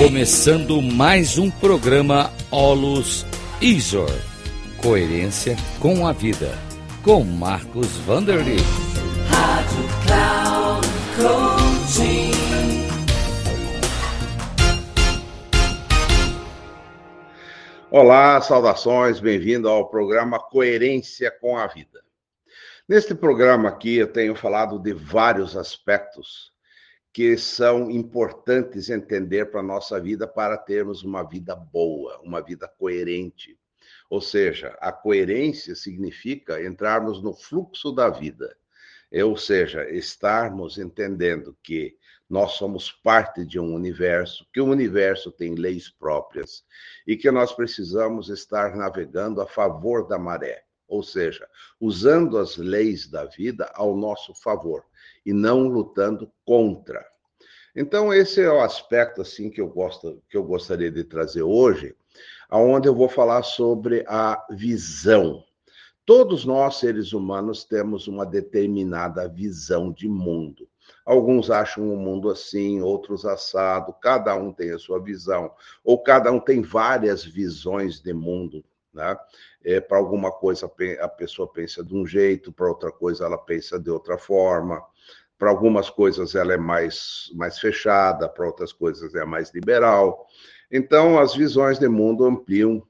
Começando mais um programa Olus Isor. Coerência com a vida. Com Marcos Vanderly. Rádio Cloud Coaching. Olá, saudações, bem-vindo ao programa Coerência com a Vida. Neste programa aqui eu tenho falado de vários aspectos que são importantes entender para a nossa vida para termos uma vida boa, uma vida coerente. Ou seja, a coerência significa entrarmos no fluxo da vida. Ou seja, estarmos entendendo que nós somos parte de um universo, que o universo tem leis próprias e que nós precisamos estar navegando a favor da maré, ou seja, usando as leis da vida ao nosso favor e não lutando contra. Então esse é o aspecto assim que eu gosto, que eu gostaria de trazer hoje, aonde eu vou falar sobre a visão. Todos nós seres humanos temos uma determinada visão de mundo. Alguns acham o mundo assim, outros assado, cada um tem a sua visão, ou cada um tem várias visões de mundo. Né? É, para alguma coisa a pessoa pensa de um jeito, para outra coisa ela pensa de outra forma. Para algumas coisas ela é mais, mais fechada, para outras coisas é mais liberal. Então, as visões de mundo ampliam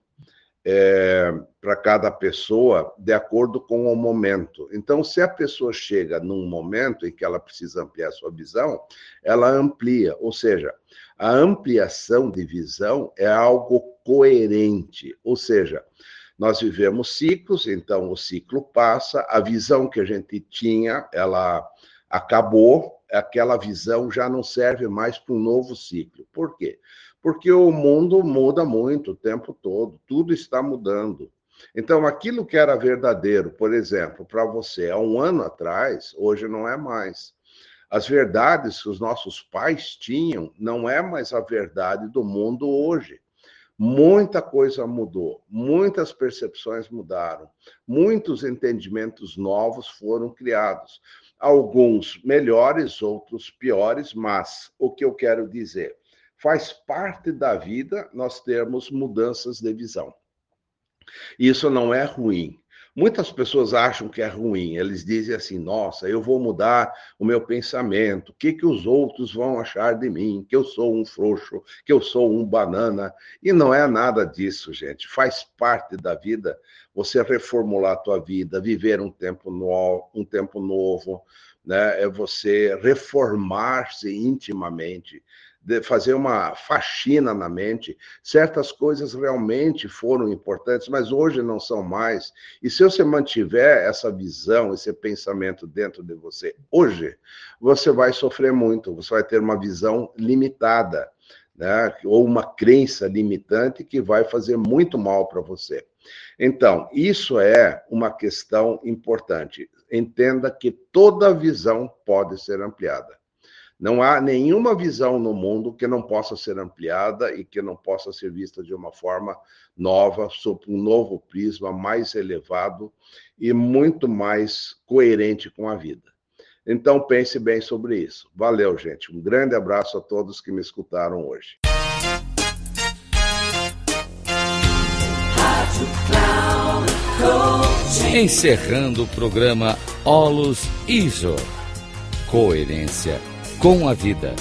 é, para cada pessoa de acordo com o momento. Então, se a pessoa chega num momento em que ela precisa ampliar sua visão, ela amplia, ou seja, a ampliação de visão é algo coerente, ou seja, nós vivemos ciclos, então o ciclo passa, a visão que a gente tinha, ela acabou, aquela visão já não serve mais para um novo ciclo. Por quê? Porque o mundo muda muito o tempo todo, tudo está mudando. Então, aquilo que era verdadeiro, por exemplo, para você há um ano atrás, hoje não é mais. As verdades que os nossos pais tinham não é mais a verdade do mundo hoje. Muita coisa mudou, muitas percepções mudaram, muitos entendimentos novos foram criados alguns melhores, outros piores, mas o que eu quero dizer, faz parte da vida nós termos mudanças de visão. Isso não é ruim. Muitas pessoas acham que é ruim, eles dizem assim: nossa, eu vou mudar o meu pensamento, o que, que os outros vão achar de mim, que eu sou um frouxo, que eu sou um banana. E não é nada disso, gente. Faz parte da vida você reformular a tua vida, viver um tempo novo, um tempo novo, né? é você reformar-se intimamente de fazer uma faxina na mente. Certas coisas realmente foram importantes, mas hoje não são mais. E se você mantiver essa visão, esse pensamento dentro de você hoje, você vai sofrer muito, você vai ter uma visão limitada. Né? ou uma crença limitante que vai fazer muito mal para você. Então, isso é uma questão importante. Entenda que toda visão pode ser ampliada. Não há nenhuma visão no mundo que não possa ser ampliada e que não possa ser vista de uma forma nova, sob um novo prisma mais elevado e muito mais coerente com a vida. Então pense bem sobre isso. Valeu, gente. Um grande abraço a todos que me escutaram hoje. Encerrando o programa Olus ISO. Coerência com a vida.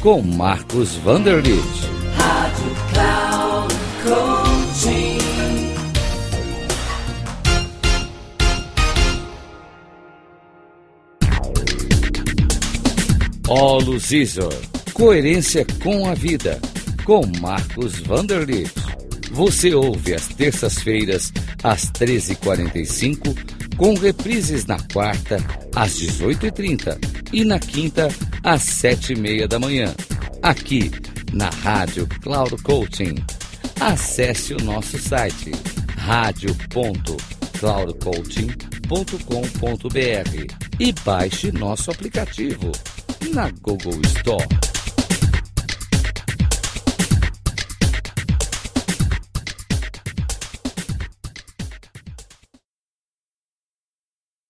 Com Marcos Vanderlit. Rádio Cloud Coaching. Olus Isor. Coerência com a vida. Com Marcos Vanderlit. Você ouve às terças-feiras, às 13h45, com reprises na quarta, às 18h30 e na quinta, às sete e meia da manhã, aqui na Rádio Cloud Coaching. Acesse o nosso site radio.cloudcoaching.com.br e baixe nosso aplicativo na Google Store.